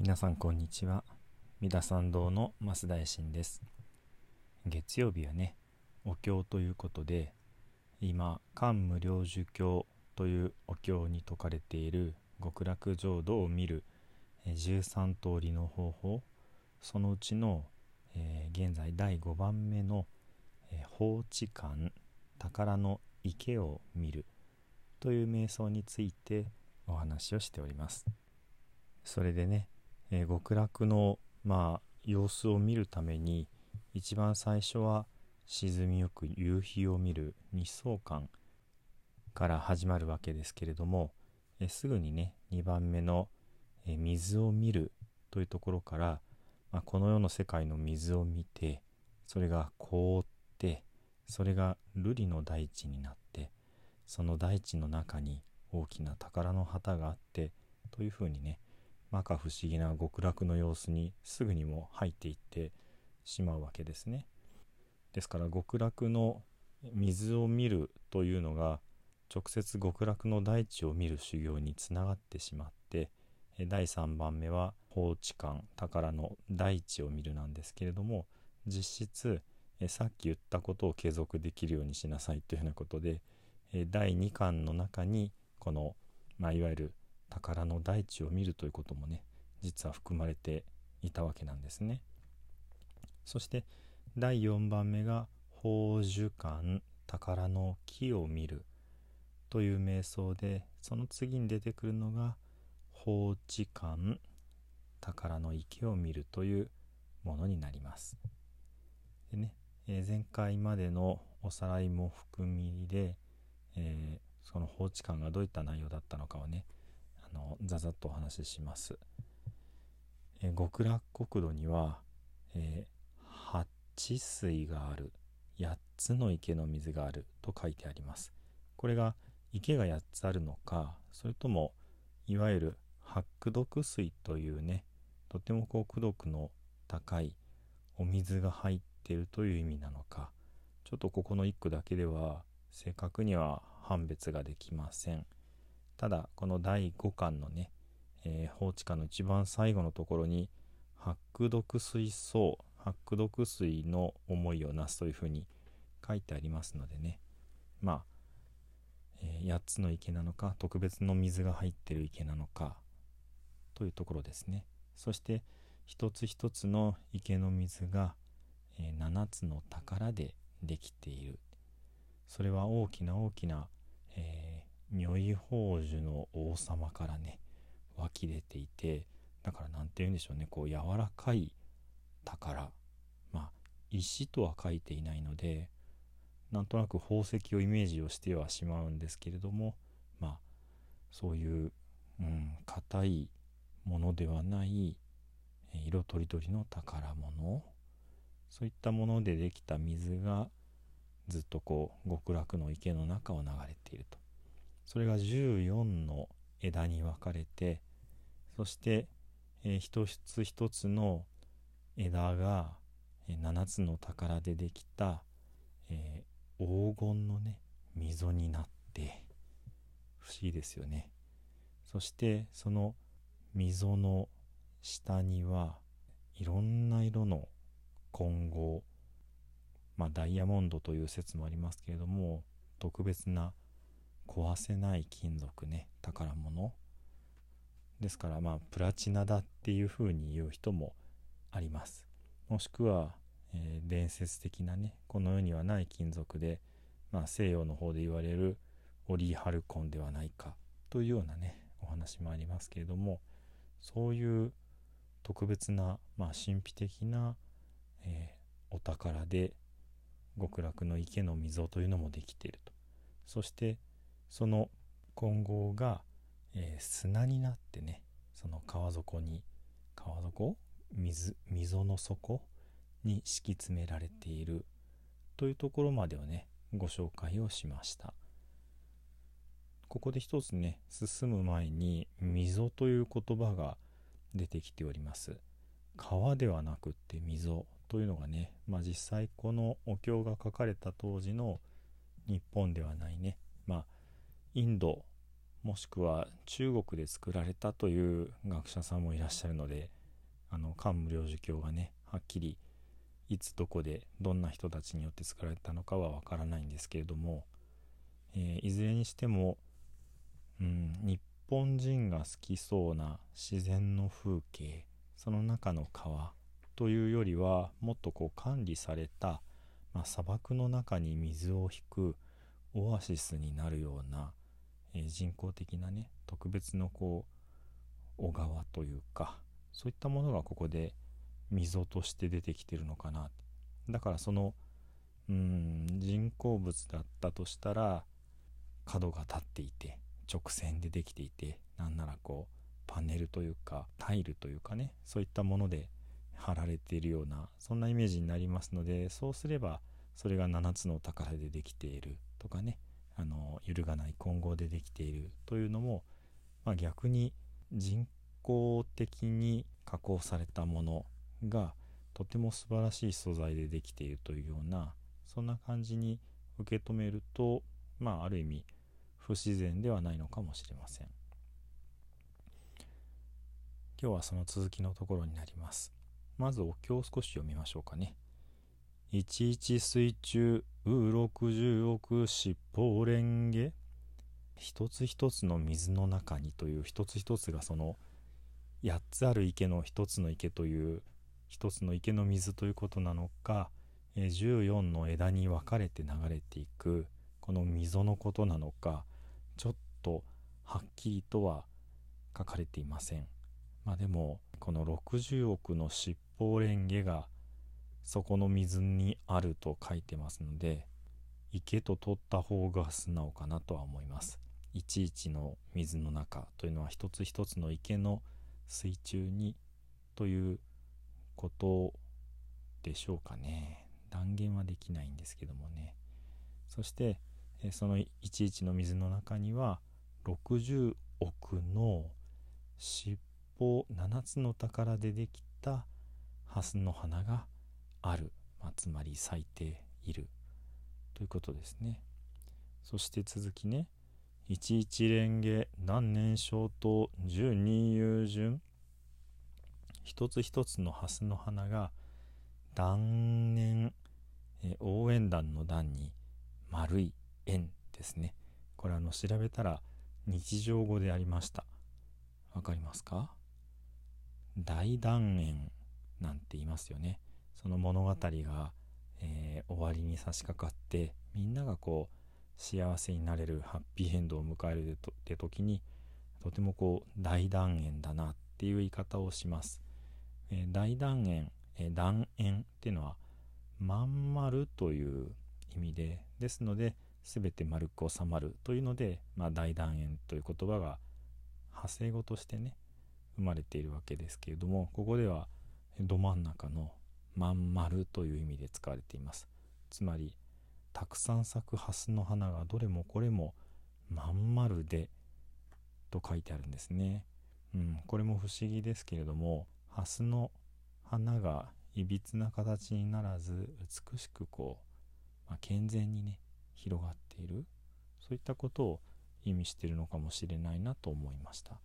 皆さんこんにちは。三田参道の増田衛進です。月曜日はねお経ということで今漢無量寿経というお経に説かれている極楽浄土を見る13通りの方法そのうちの、えー、現在第5番目の、えー、放置感宝の池を見るという瞑想についてお話をしております。それでねえー、極楽の、まあ、様子を見るために一番最初は沈みゆく夕日を見る日相観から始まるわけですけれども、えー、すぐにね2番目の、えー、水を見るというところから、まあ、この世の世界の水を見てそれが凍ってそれが瑠璃の大地になってその大地の中に大きな宝の旗があってというふうにね摩訶不思議な極楽の様子にすぐにも入っていってしまうわけですね。ですから極楽の水を見るというのが直接極楽の大地を見る修行につながってしまって第3番目は法地観宝の大地を見るなんですけれども実質さっき言ったことを継続できるようにしなさいというようなことで第2巻の中にこの、まあ、いわゆる宝の大地を見るということもね実は含まれていたわけなんですね。そして第4番目が宝珠館宝の木を見るという瞑想でその次に出てくるのが放置館宝の池を見るというものになります。でね、えー、前回までのおさらいも含みで、えー、その放置館がどういった内容だったのかをねざざっとお話しします。え極楽国土には、えー、8水がある8つの池の水があると書いてあります。これが池が8つあるのかそれともいわゆる八苦毒水というねとてもこう苦毒の高いお水が入っているという意味なのかちょっとここの一句だけでは正確には判別ができません。ただこの第5巻のね、えー、法地下の一番最後のところに八苦毒水槽八苦毒水の思いをなすというふうに書いてありますのでね。まあ、えー、8つの池なのか特別の水が入ってる池なのかというところですね。そして一つ一つの池の水が、えー、7つの宝でできている。それは大きな大きな、え如意宝珠の王様からね湧き出ていてだから何て言うんでしょうねこう柔らかい宝。まあ石とは書いていないのでなんとなく宝石をイメージをしてはしまうんですけれどもまあそういう硬、うん、いものではない色とりどりの宝物。そういったものでできた水がずっとこう極楽の池の中を流れていると。それが14の枝に分かれてそして、えー、一つ一つの枝が、えー、7つの宝でできた、えー、黄金のね溝になって不思議ですよね。そしてその溝の下にはいろんな色の混合まあダイヤモンドという説もありますけれども特別な壊せない金属ね宝物。ですからまあプラチナだっていうふうに言う人もあります。もしくは、えー、伝説的なねこの世にはない金属で、まあ、西洋の方で言われるオリーハルコンではないかというようなねお話もありますけれどもそういう特別な、まあ、神秘的な、えー、お宝で極楽の池の溝というのもできていると。そしてその混合が、えー、砂になってねその川底に川底？水溝の底？に敷き詰められている。というところまでをねご紹介をしました。ここで一つね進む前に溝という言葉が出てきております。川ではなくって溝というのがね、まあ、実際このお経が書かれた当時の日本ではないねインドもしくは中国で作られたという学者さんもいらっしゃるのであの漢無量寿経がねはっきりいつどこでどんな人たちによって作られたのかはわからないんですけれども、えー、いずれにしても、うん、日本人が好きそうな自然の風景その中の川というよりはもっとこう管理された、まあ、砂漠の中に水を引くオアシスになるような、え、人工的なね特別のこう小川というかそういったものがここで溝として出てきてるのかな。だからそのうん人工物だったとしたら角が立っていて直線でできていてなんならこうパネルというかタイルというかねそういったもので貼られているようなそんなイメージになりますのでそうすればそれが7つの宝でできているとかねあの揺るがない混合でできているというのも、まあ、逆に人工的に加工されたものがとても素晴らしい素材でできているというようなそんな感じに受け止めるとまあある意味不自然ではないのかもしれません。今日はその続きのところになります。まずお経を少し読みましょうかね。一一水中う六十億七宝蓮華一つ一つの水の中にという一つ一つがその8つある池の一つの池という一つの池の水ということなのか14の枝に分かれて流れていくこの溝のことなのかちょっとはっきりとは書かれていません。まあでもこの60億の七宝蓮華がそこの水にあると書いてますので池と取った方が素直かなとは思います。いちいちの水の中というのは一つ一つの池の水中にということでしょうかね断言はできないんですけどもねそしてその11の水の中には60億の尻尾7つの宝でできたハスの花がある、まあ、つまり咲いている。ということですね。そして続きね。一一蓮華何年小と十二遊順。一つ一つのハスの花が断念、え応援団の段に丸い円ですね。これあの調べたら日常語でありました。わかりますか？大断円なんて言いますよね。その物語が、えー、終わりに差し掛かってみんながこう幸せになれるハッピーエンドを迎えるって時にとてもこう大断円だなっていう言い方をします。えー、大断円、えー、断円っていうのはまん丸という意味でですので全て丸く収まるというので、まあ、大断円という言葉が派生語としてね生まれているわけですけれどもここではど真ん中のまん丸という意味で使われています。つまりたくさん咲くハスの花がどれもこれもまん丸でと書いてあるんですね、うん、これも不思議ですけれどもハスの花がいびつな形にならず美しくこう、まあ、健全にね広がっている。そういったことを意味してるのかもしれないなと思いました。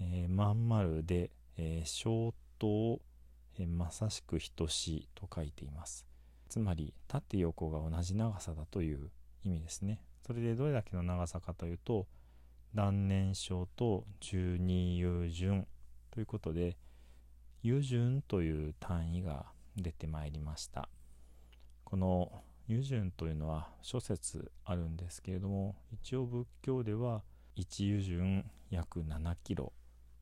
えー、まん丸で、えー、小等、えー、まさしく等しいと書いています。つまり縦横が同じ長さだという意味ですね。それでどれだけの長さかというと断年小と十二遊順ということで、油順という単位が出てまいりましたこの油順というのは諸説あるんですけれども一応仏教では1油順約7キロ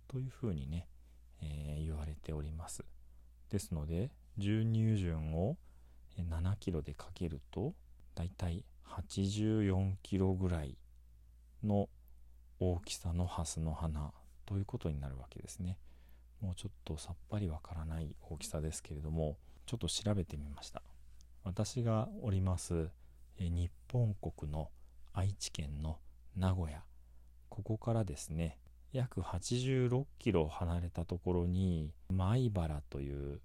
というふうにね、えー、言われておりますですので12油順を7キロでかけるとだいたい84キロぐらいの大きさのハスの花ということになるわけですね。もうちょっとさっぱりわからない大きさですけれどもちょっと調べてみました私がおります日本国の愛知県の名古屋ここからですね約86キロ離れたところに米原という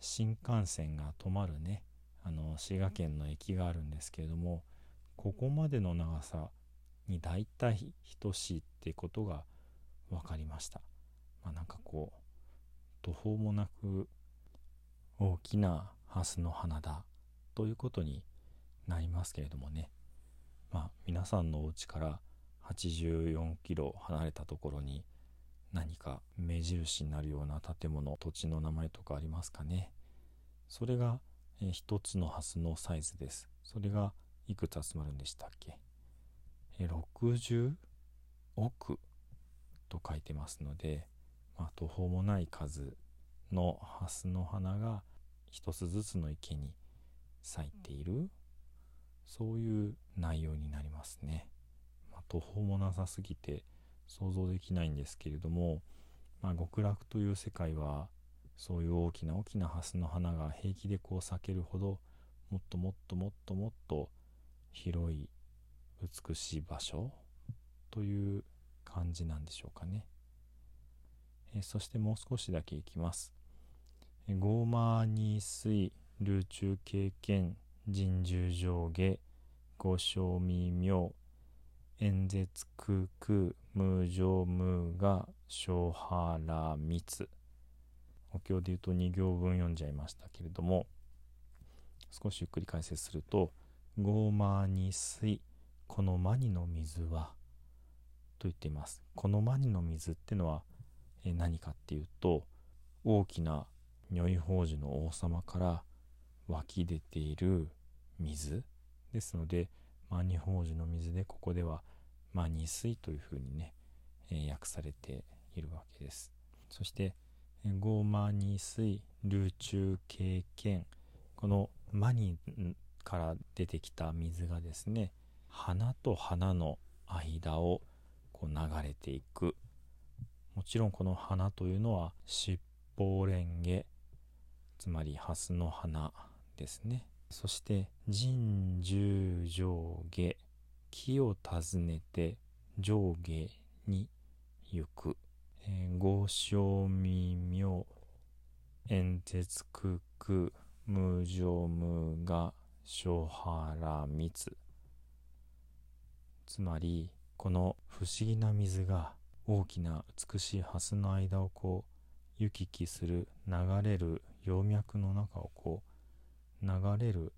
新幹線が止まるねあの滋賀県の駅があるんですけれどもここまでの長さに大体等しいってことが分かりました。まあ、なんかこう途方もなく大きなハスの花だということになりますけれどもねまあ皆さんのお家から84キロ離れたところに何か目印になるような建物土地の名前とかありますかね？それが一つのハスのサイズです。それがいくつ集まるんでしたっけ？60億と書いてますので、まあ、途方もない数のハスの花が一つずつの池に咲いているそういう内容になりますね。途方もなさすぎて想像できないんですけれども、まあ、極楽という世界はそういう大きな大きなハスの花が平気でこう咲けるほどもっともっともっともっと広い美しい場所という感じなんでしょうかね。えそしてもう少しだけいきます。ゴーマーニー水流中経験人獣上下五正未妙演説空空無常無我小原密。お経で言うと2行分読んじゃいましたけれども少しゆっくり解説すると「ゴーマーニ水このマニの水は」と言っています。このマニの水ってのは何かっていうと大きな如意宝珠の王様から湧き出ている水ですのでマニ宝珠の水でここではマニ水というふうにね、えー、訳されているわけです。そしてゴーマニ水流中経験。このマニから出てきた水がですね花と花の間をこう流れていく。もちろんこの花というのは七宝蓮華つまり蓮の花ですね。そして人獣上下木を訪ねて上下に行く、えー、合唱未妙演説空空無常無我小原密。つまりこの不思議な水が大きな美しい蓮の間をこう行き来する流れる葉脈の中をこう流れる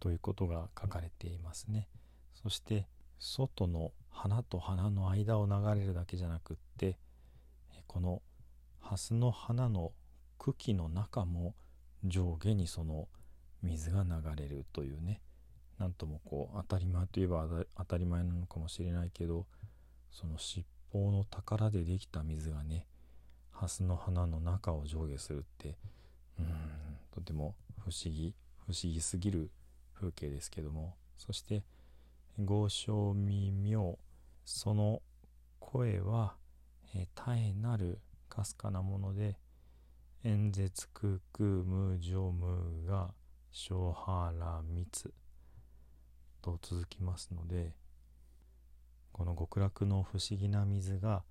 ということが書かれていますね。そして外の花と花の間を流れるだけじゃなくってこの蓮の花の茎の中も上下にその水が流れるというね。なんともこう当たり前といえば当たり前なのかもしれないけどその尻尾の宝でできた水がね蓮の花の中を上下するってうんとても不思議不思議すぎる風景ですけどもそして「豪商未妙」その声は、え絶えなるかすかなもので演説空空無常無が小原密と続きますのでこの極楽の不思議な水が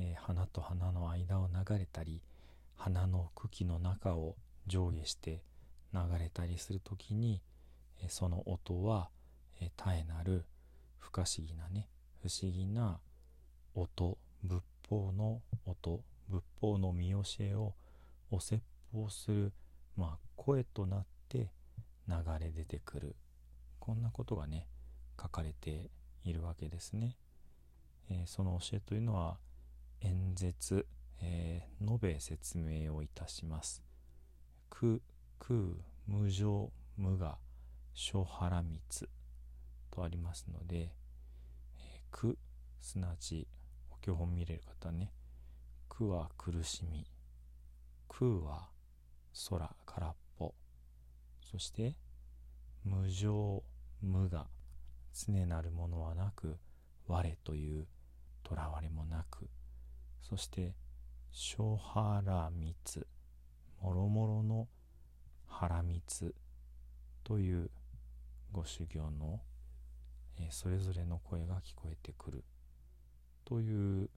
えー、花と花の間を流れたり花の茎の中を上下して流れたりする時に、その音は、絶えなる不可思議なね不思議な音仏法の音仏法の見教えをお説法する、まあ、声となって流れ出てくるこんなことがね書かれているわけですね。えー、その教えというのは演説、えー、述べ説明をいたします。空、空、無常、無我、小原密とありますので、えー、苦、すなわち、お経本見れる方はね、苦は苦しみ、空は空、空っぽ、そして、無常、無我、常なるものはなく、我というとらわれもなく、そして小原蜜もろもろの原光というご修行の、えそれぞれの声が聞こえてくるという、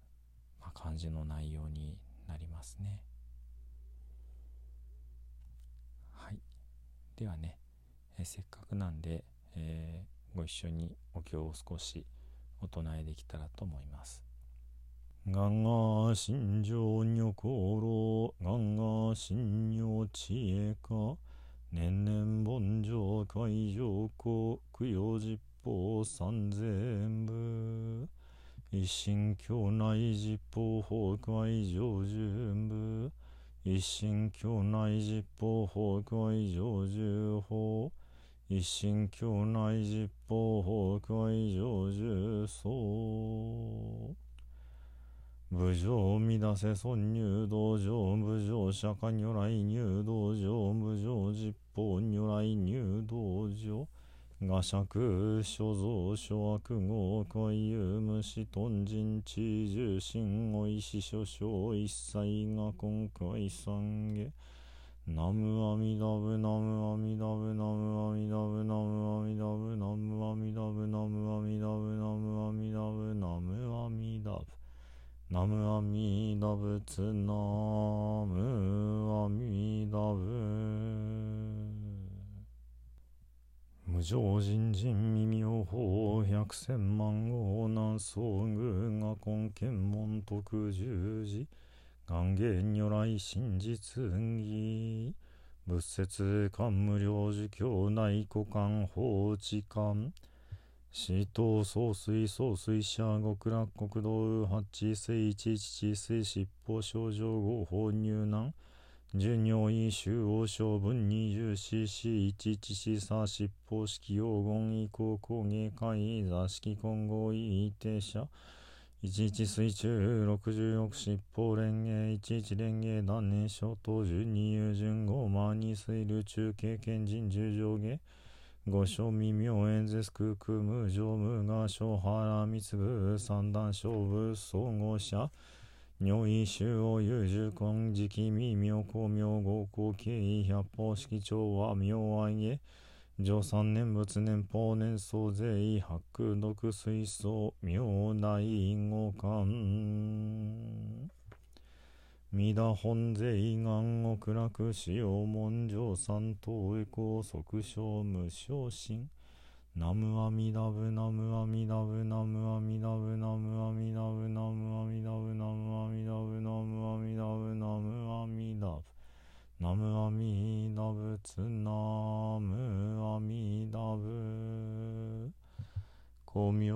まあ、感じの内容になりますね。はい。ではね、えせっかくなんで、えー、ご一緒にお経を少しお唱えできたらと思います。心情心知恵か？年々盆上海上公供養実法三千部一心教内実法法会上準部一心教内実法法会上十法一心教内実法法会上十僧武将乱せ損入道場武将釈迦如来入道場武将実法如来入道場画釈所蔵所悪号海遊無視頓人知重心おいし所掌一切が今回三下。ナムアミダブナムアミダブナムアミダブナムアミダブナムアミダブナムアミダブナムアミダブナムアミダブナムアミダ仏ナムアミダ無常人人耳を法百千万を南宋宮が根検門徳十字願言如来真実義。仏説官無量寿教内古官法治官死闘総水総水車極楽国道八水一一水疾法症状号法入難純尿医周王将分二十四四一一四三疾法式黄金以降工芸会座敷混合異定者一一水中六十六疾法連芸一一連芸断念症等準二遊順号万二水流中経験人十上芸御所未明演説空空無常無我小原密部三段勝負総合者。尿意周を有十根時期未明光明合光経意百方式調和明愛へ。上三念仏年法年総税白空毒水槽明大因果観皆本税願を暗くしよう文上三等へ高速小無昇進。ナムアミダブナムアミダブナムアミダブナムアミダブナムアミダブナムアミダブナムアミダブナムアミダブナムアミダブツナムアミダブ。光明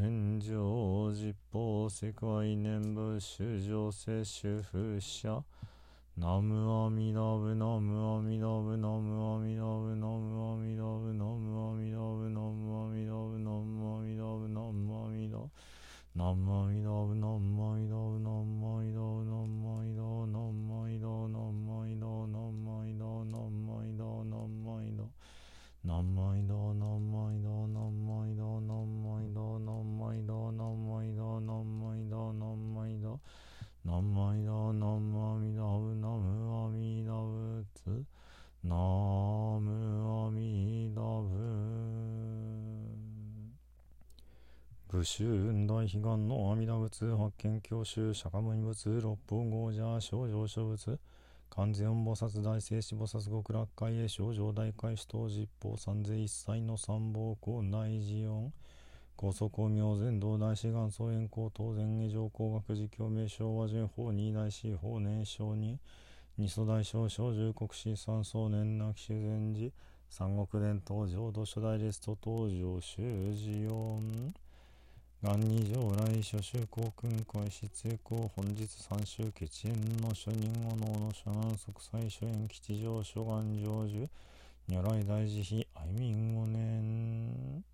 炎上実法世界念仏修上世修風者。ナムアミダブナムアミダブナムアミダブナムアミダブナムアミダブナムアミダブナムアミダブナムアミダブナムアミダブナムアミダブナムアミダブナムアミダブナムアミダ仏武州雲大悲願の阿弥陀仏発見教習釈迦牟尼仏六方豪者少女諸仏完全音菩薩大聖子菩薩極楽会へ少女大会主当実法三世一切の三宝校内寺音高速公明全道大志願総円高当然下上工学寺教名称和順法二大師法年少に二祖大将小十国士三宗年なき修善寺。三国伝統浄土初代レスト登場修士音元二条来諸州公君会失成功本日三州決縁の諸人後能の諸南即祭諸縁吉祥諸願成就。如来大慈悲愛民五年。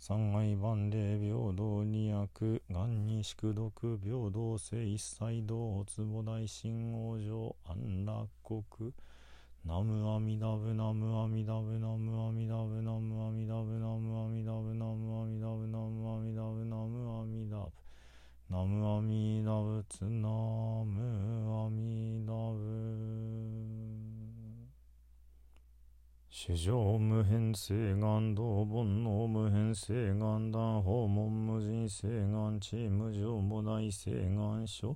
三愛万礼平等二役元二宿毒平等性一切道坪大神王上安楽国。ナムアミダブナムアミダブナムアミダブナムアミダブナムアミダブナムアミダブナムアミダブナムアミダブナムアミダブツナムアミダブ史上無変性願道煩悩無変性願断訪問無人性願地無常無大性願書。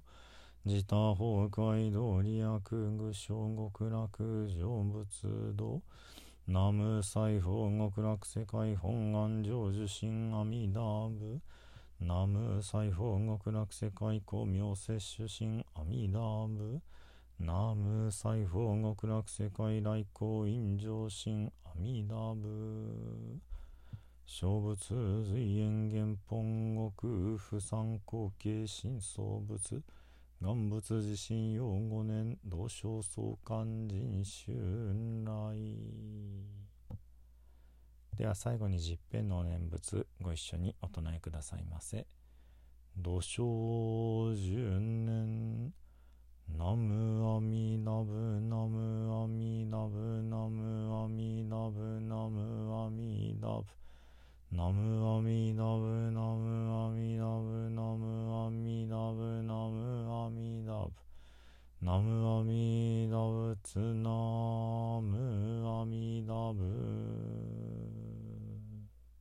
自他崩壊道利悪具小極楽成仏道。南無西方極楽世界本願成就心阿弥陀仏南無西方極楽世界光明摂取心阿弥陀仏南無西方極楽世界来光陰上心阿弥陀仏。小仏随縁元本国不参後継新創仏。願仏自身用五年同正創刊人春来。では最後に十遍の念仏ご一緒にお唱えくださいませ。土生十年。ナムアミナブナムアミナブナムアミナブナムアミナブ。ナムアミナブナムアミナブナムアミナブナムアミナブ。ナムアミナブツナムアミナブ。